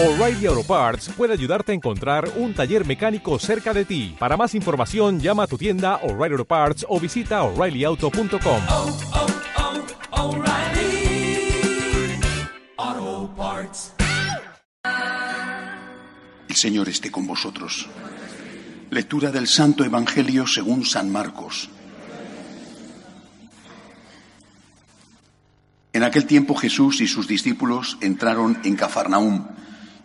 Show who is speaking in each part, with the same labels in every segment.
Speaker 1: O'Reilly Auto Parts puede ayudarte a encontrar un taller mecánico cerca de ti. Para más información, llama a tu tienda O'Reilly Auto Parts o visita oreillyauto.com.
Speaker 2: oh, oh, Parts.
Speaker 3: El Señor esté con vosotros. Lectura del Santo Evangelio según San Marcos. En aquel tiempo Jesús y sus discípulos entraron en Cafarnaúm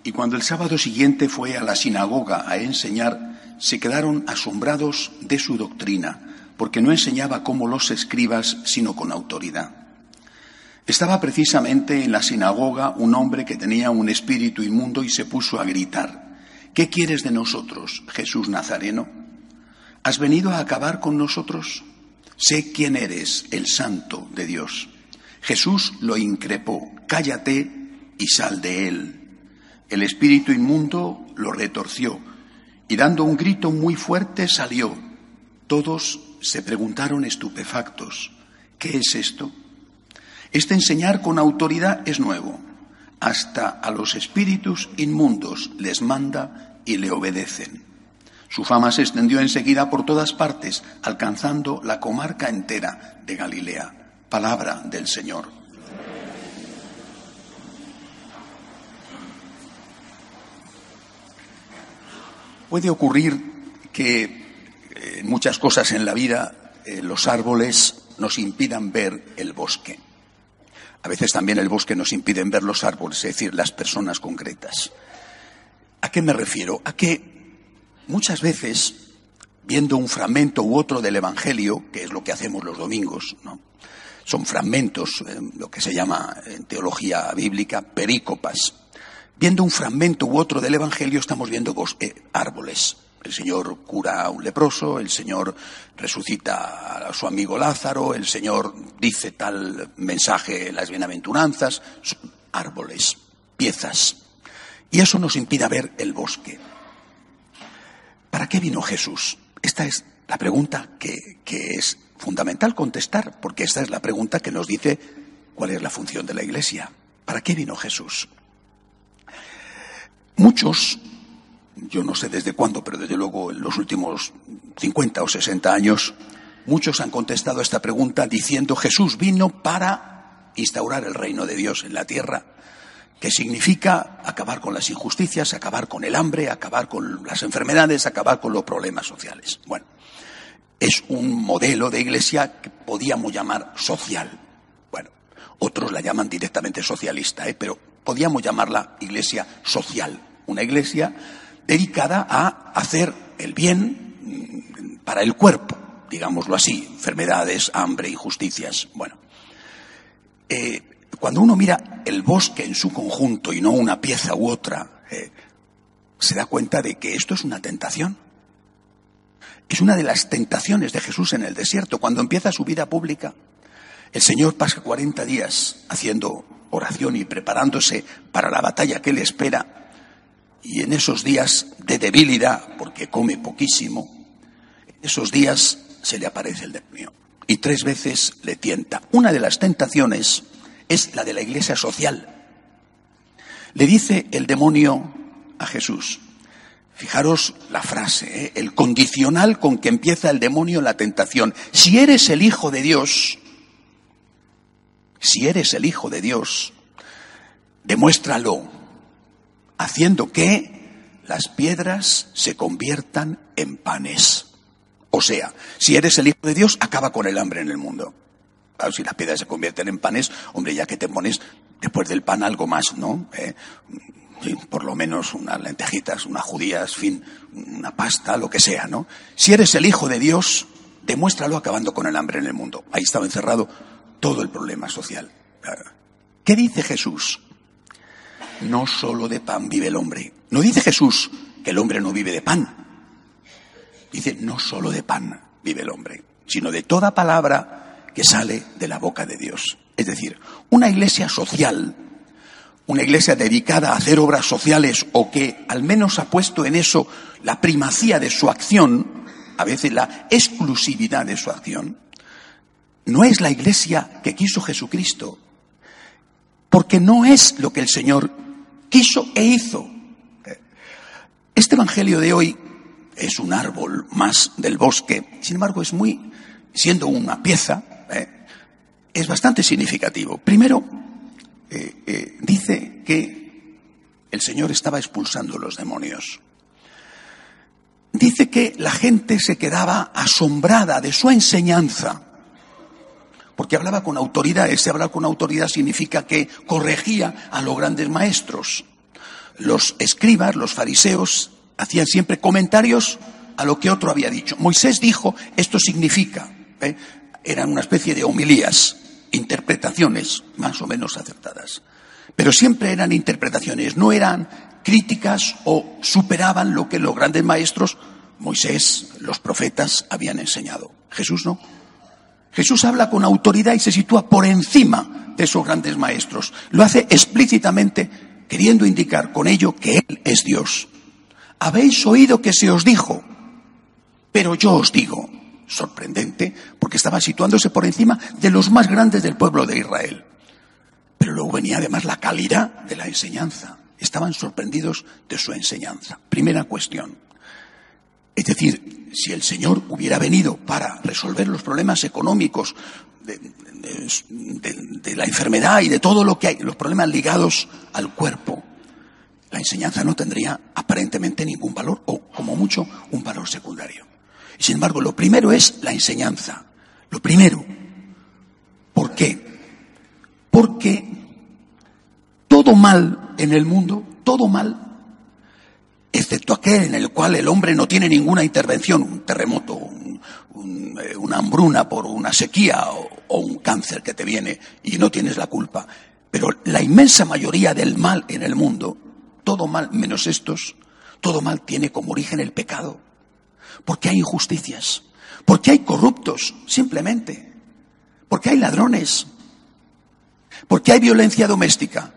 Speaker 3: y cuando el sábado siguiente fue a la sinagoga a enseñar, se quedaron asombrados de su doctrina, porque no enseñaba como los escribas, sino con autoridad. Estaba precisamente en la sinagoga un hombre que tenía un espíritu inmundo y se puso a gritar, ¿qué quieres de nosotros, Jesús Nazareno? ¿Has venido a acabar con nosotros? Sé quién eres, el santo de Dios. Jesús lo increpó, cállate y sal de él. El espíritu inmundo lo retorció y dando un grito muy fuerte salió. Todos se preguntaron estupefactos, ¿qué es esto? Este enseñar con autoridad es nuevo. Hasta a los espíritus inmundos les manda y le obedecen. Su fama se extendió enseguida por todas partes, alcanzando la comarca entera de Galilea. Palabra del Señor. Puede ocurrir que eh, en muchas cosas en la vida eh, los árboles nos impidan ver el bosque. A veces también el bosque nos impide ver los árboles, es decir, las personas concretas. ¿A qué me refiero? A que muchas veces, viendo un fragmento u otro del Evangelio, que es lo que hacemos los domingos, son fragmentos, eh, lo que se llama en teología bíblica perícopas, Viendo un fragmento u otro del Evangelio estamos viendo eh, árboles. El Señor cura a un leproso, el Señor resucita a su amigo Lázaro, el Señor dice tal mensaje en las bienaventuranzas, árboles, piezas. Y eso nos impide ver el bosque. ¿Para qué vino Jesús? Esta es la pregunta que, que es fundamental contestar, porque esta es la pregunta que nos dice cuál es la función de la Iglesia. ¿Para qué vino Jesús? Muchos, yo no sé desde cuándo, pero desde luego en los últimos 50 o 60 años, muchos han contestado a esta pregunta diciendo Jesús vino para instaurar el reino de Dios en la tierra, que significa acabar con las injusticias, acabar con el hambre, acabar con las enfermedades, acabar con los problemas sociales. Bueno, es un modelo de iglesia que podíamos llamar social. Bueno, otros la llaman directamente socialista, ¿eh? pero podíamos llamarla iglesia social, una iglesia dedicada a hacer el bien para el cuerpo, digámoslo así, enfermedades, hambre, injusticias. Bueno, eh, cuando uno mira el bosque en su conjunto y no una pieza u otra, eh, se da cuenta de que esto es una tentación. Es una de las tentaciones de Jesús en el desierto. Cuando empieza su vida pública, el Señor pasa 40 días haciendo oración y preparándose para la batalla que le espera. Y en esos días de debilidad, porque come poquísimo, esos días se le aparece el demonio. Y tres veces le tienta. Una de las tentaciones es la de la iglesia social. Le dice el demonio a Jesús, Fijaros la frase, ¿eh? el condicional con que empieza el demonio la tentación. Si eres el Hijo de Dios, si eres el Hijo de Dios, demuéstralo, haciendo que las piedras se conviertan en panes. O sea, si eres el Hijo de Dios, acaba con el hambre en el mundo. Claro, si las piedras se convierten en panes, hombre, ya que te pones después del pan algo más, ¿no? Eh, por lo menos unas lentejitas, unas judías, fin, una pasta, lo que sea, ¿no? Si eres el Hijo de Dios, demuéstralo acabando con el hambre en el mundo. Ahí estaba encerrado todo el problema social. ¿Qué dice Jesús? No solo de pan vive el hombre. No dice Jesús que el hombre no vive de pan. Dice, no solo de pan vive el hombre, sino de toda palabra que sale de la boca de Dios. Es decir, una iglesia social una iglesia dedicada a hacer obras sociales o que al menos ha puesto en eso la primacía de su acción, a veces la exclusividad de su acción, no es la iglesia que quiso Jesucristo, porque no es lo que el Señor quiso e hizo. Este Evangelio de hoy es un árbol más del bosque, sin embargo es muy, siendo una pieza, ¿eh? es bastante significativo. Primero, eh, eh, dice que el Señor estaba expulsando los demonios. Dice que la gente se quedaba asombrada de su enseñanza, porque hablaba con autoridad. Ese hablar con autoridad significa que corregía a los grandes maestros. Los escribas, los fariseos, hacían siempre comentarios a lo que otro había dicho. Moisés dijo, esto significa, ¿eh? eran una especie de homilías, interpretaciones más o menos acertadas. Pero siempre eran interpretaciones, no eran críticas o superaban lo que los grandes maestros, Moisés, los profetas, habían enseñado. Jesús no. Jesús habla con autoridad y se sitúa por encima de esos grandes maestros. Lo hace explícitamente queriendo indicar con ello que Él es Dios. Habéis oído que se os dijo, pero yo os digo, sorprendente, porque estaba situándose por encima de los más grandes del pueblo de Israel. Pero luego venía además la calidad de la enseñanza. Estaban sorprendidos de su enseñanza. Primera cuestión. Es decir, si el Señor hubiera venido para resolver los problemas económicos de, la enfermedad y de todo lo que hay, los problemas ligados al cuerpo, la enseñanza no tendría aparentemente ningún valor o, como mucho, un valor secundario. Y sin embargo, lo primero es la enseñanza. Lo primero. ¿Por qué? Porque todo mal en el mundo, todo mal, excepto aquel en el cual el hombre no tiene ninguna intervención, un terremoto, un, un, eh, una hambruna por una sequía o, o un cáncer que te viene y no tienes la culpa. Pero la inmensa mayoría del mal en el mundo todo mal menos estos, todo mal tiene como origen el pecado. Porque hay injusticias, porque hay corruptos, simplemente, porque hay ladrones, porque hay violencia doméstica,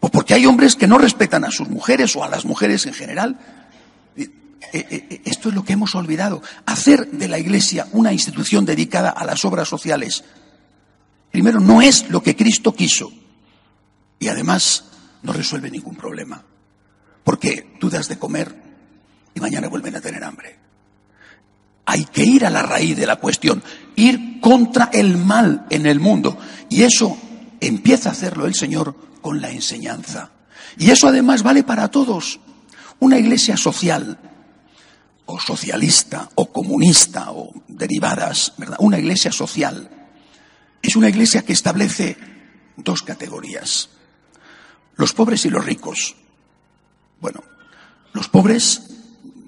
Speaker 3: o porque hay hombres que no respetan a sus mujeres o a las mujeres en general. Esto es lo que hemos olvidado. Hacer de la Iglesia una institución dedicada a las obras sociales, primero, no es lo que Cristo quiso y además no resuelve ningún problema. Porque tú das de comer y mañana vuelven a tener hambre. Hay que ir a la raíz de la cuestión, ir contra el mal en el mundo. Y eso empieza a hacerlo el Señor con la enseñanza. Y eso además vale para todos. Una iglesia social, o socialista, o comunista, o derivadas, ¿verdad? Una iglesia social es una iglesia que establece dos categorías. Los pobres y los ricos. Bueno, los pobres,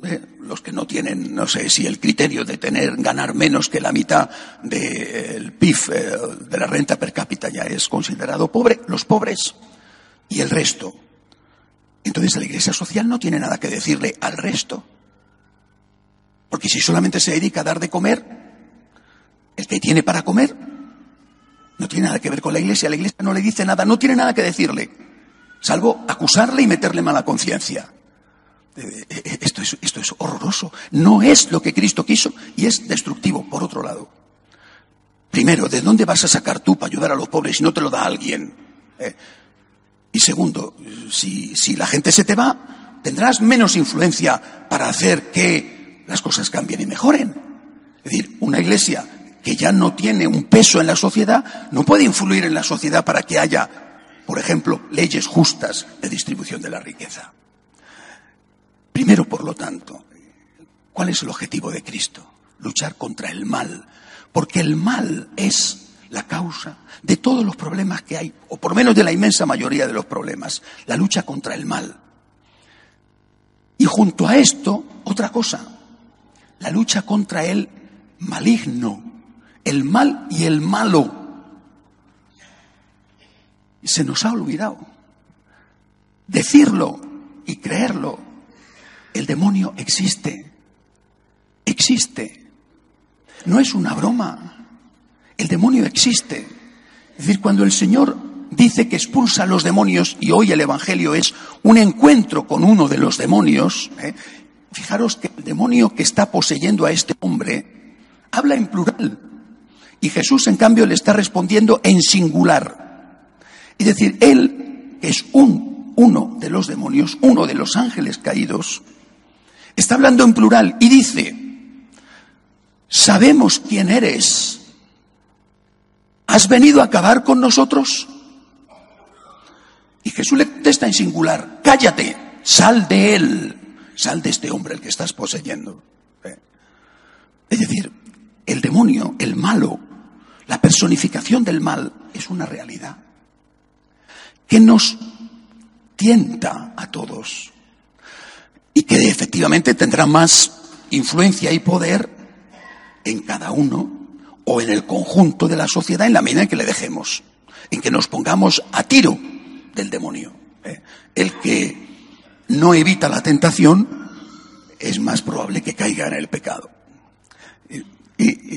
Speaker 3: eh, los que no tienen, no sé si el criterio de tener, ganar menos que la mitad del PIB, eh, de la renta per cápita ya es considerado pobre, los pobres y el resto. Entonces la Iglesia Social no tiene nada que decirle al resto. Porque si solamente se dedica a dar de comer, el que tiene para comer, no tiene nada que ver con la Iglesia. La Iglesia no le dice nada, no tiene nada que decirle salvo acusarle y meterle mala conciencia. Eh, esto es, esto es horroroso. No es lo que Cristo quiso y es destructivo, por otro lado. Primero, ¿de dónde vas a sacar tú para ayudar a los pobres si no te lo da alguien? ¿Eh? Y segundo, si, si la gente se te va, tendrás menos influencia para hacer que las cosas cambien y mejoren. Es decir, una iglesia que ya no tiene un peso en la sociedad no puede influir en la sociedad para que haya por ejemplo, leyes justas de distribución de la riqueza. Primero, por lo tanto, ¿cuál es el objetivo de Cristo? Luchar contra el mal, porque el mal es la causa de todos los problemas que hay, o por lo menos de la inmensa mayoría de los problemas, la lucha contra el mal. Y junto a esto, otra cosa, la lucha contra el maligno, el mal y el malo se nos ha olvidado. Decirlo y creerlo. El demonio existe. Existe. No es una broma. El demonio existe. Es decir, cuando el Señor dice que expulsa a los demonios, y hoy el Evangelio es un encuentro con uno de los demonios, ¿eh? fijaros que el demonio que está poseyendo a este hombre habla en plural. Y Jesús, en cambio, le está respondiendo en singular. Es decir, él es un uno de los demonios, uno de los ángeles caídos, está hablando en plural y dice, sabemos quién eres. ¿Has venido a acabar con nosotros? Y Jesús le contesta en singular, cállate, sal de él, sal de este hombre el que estás poseyendo. ¿Eh? Es decir, el demonio, el malo, la personificación del mal es una realidad que nos tienta a todos y que efectivamente tendrá más influencia y poder en cada uno o en el conjunto de la sociedad en la medida en que le dejemos, en que nos pongamos a tiro del demonio. ¿eh? El que no evita la tentación es más probable que caiga en el pecado. Y,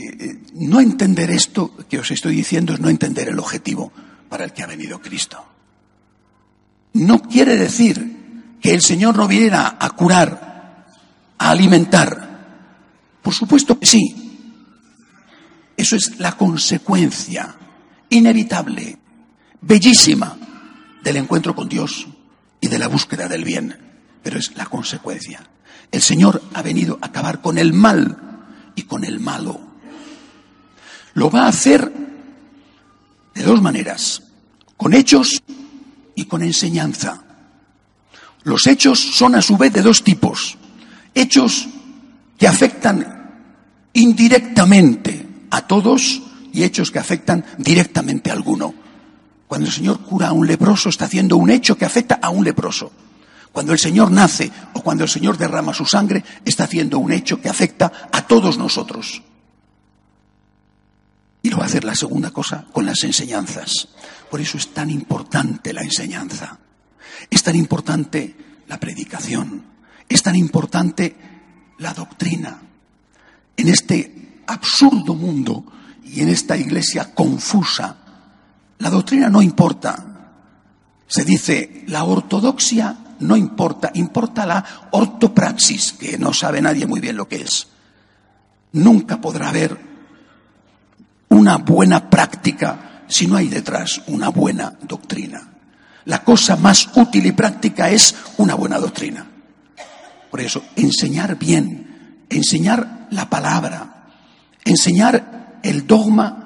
Speaker 3: no entender esto que os estoy diciendo es no entender el objetivo para el que ha venido Cristo. No quiere decir que el Señor no viniera a curar, a alimentar. Por supuesto que sí. Eso es la consecuencia inevitable, bellísima, del encuentro con Dios y de la búsqueda del bien. Pero es la consecuencia. El Señor ha venido a acabar con el mal y con el malo. Lo va a hacer de dos maneras, con hechos y con enseñanza. Los hechos son a su vez de dos tipos. Hechos que afectan indirectamente a todos y hechos que afectan directamente a alguno. Cuando el Señor cura a un leproso está haciendo un hecho que afecta a un leproso. Cuando el Señor nace o cuando el Señor derrama su sangre, está haciendo un hecho que afecta a todos nosotros. Y lo va a hacer la segunda cosa con las enseñanzas. Por eso es tan importante la enseñanza. Es tan importante la predicación. Es tan importante la doctrina. En este absurdo mundo y en esta iglesia confusa, la doctrina no importa. Se dice, la ortodoxia no importa, importa la ortopraxis, que no sabe nadie muy bien lo que es. Nunca podrá haber una buena práctica si no hay detrás una buena doctrina. La cosa más útil y práctica es una buena doctrina. Por eso, enseñar bien, enseñar la palabra, enseñar el dogma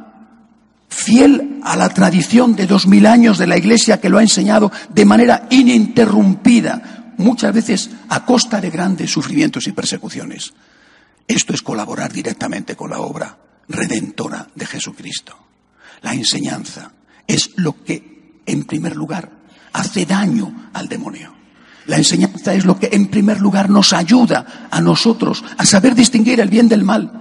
Speaker 3: fiel a la tradición de dos mil años de la Iglesia que lo ha enseñado de manera ininterrumpida, muchas veces a costa de grandes sufrimientos y persecuciones. Esto es colaborar directamente con la obra redentora de Jesucristo. La enseñanza es lo que, en primer lugar, hace daño al demonio. La enseñanza es lo que, en primer lugar, nos ayuda a nosotros a saber distinguir el bien del mal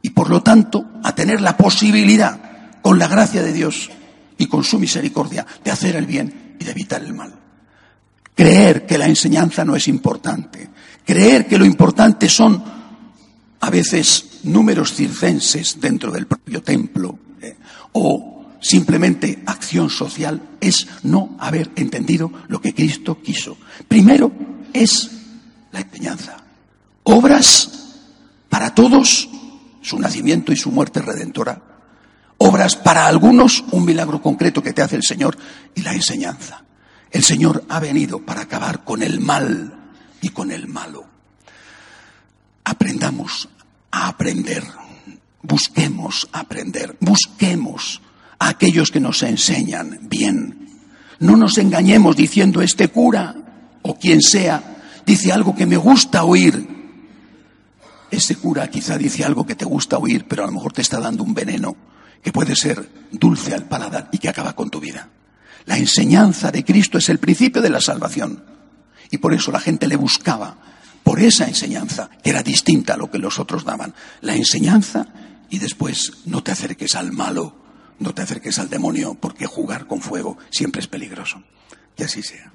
Speaker 3: y, por lo tanto, a tener la posibilidad con la gracia de Dios y con su misericordia de hacer el bien y de evitar el mal. Creer que la enseñanza no es importante, creer que lo importante son a veces números circenses dentro del propio templo eh, o simplemente acción social es no haber entendido lo que Cristo quiso. Primero es la enseñanza. Obras para todos, su nacimiento y su muerte redentora obras para algunos, un milagro concreto que te hace el Señor y la enseñanza. El Señor ha venido para acabar con el mal y con el malo. Aprendamos a aprender, busquemos aprender, busquemos a aquellos que nos enseñan bien. No nos engañemos diciendo este cura o quien sea dice algo que me gusta oír. Este cura quizá dice algo que te gusta oír, pero a lo mejor te está dando un veneno que puede ser dulce al paladar y que acaba con tu vida. La enseñanza de Cristo es el principio de la salvación. Y por eso la gente le buscaba, por esa enseñanza, que era distinta a lo que los otros daban. La enseñanza y después no te acerques al malo, no te acerques al demonio, porque jugar con fuego siempre es peligroso. Que así sea.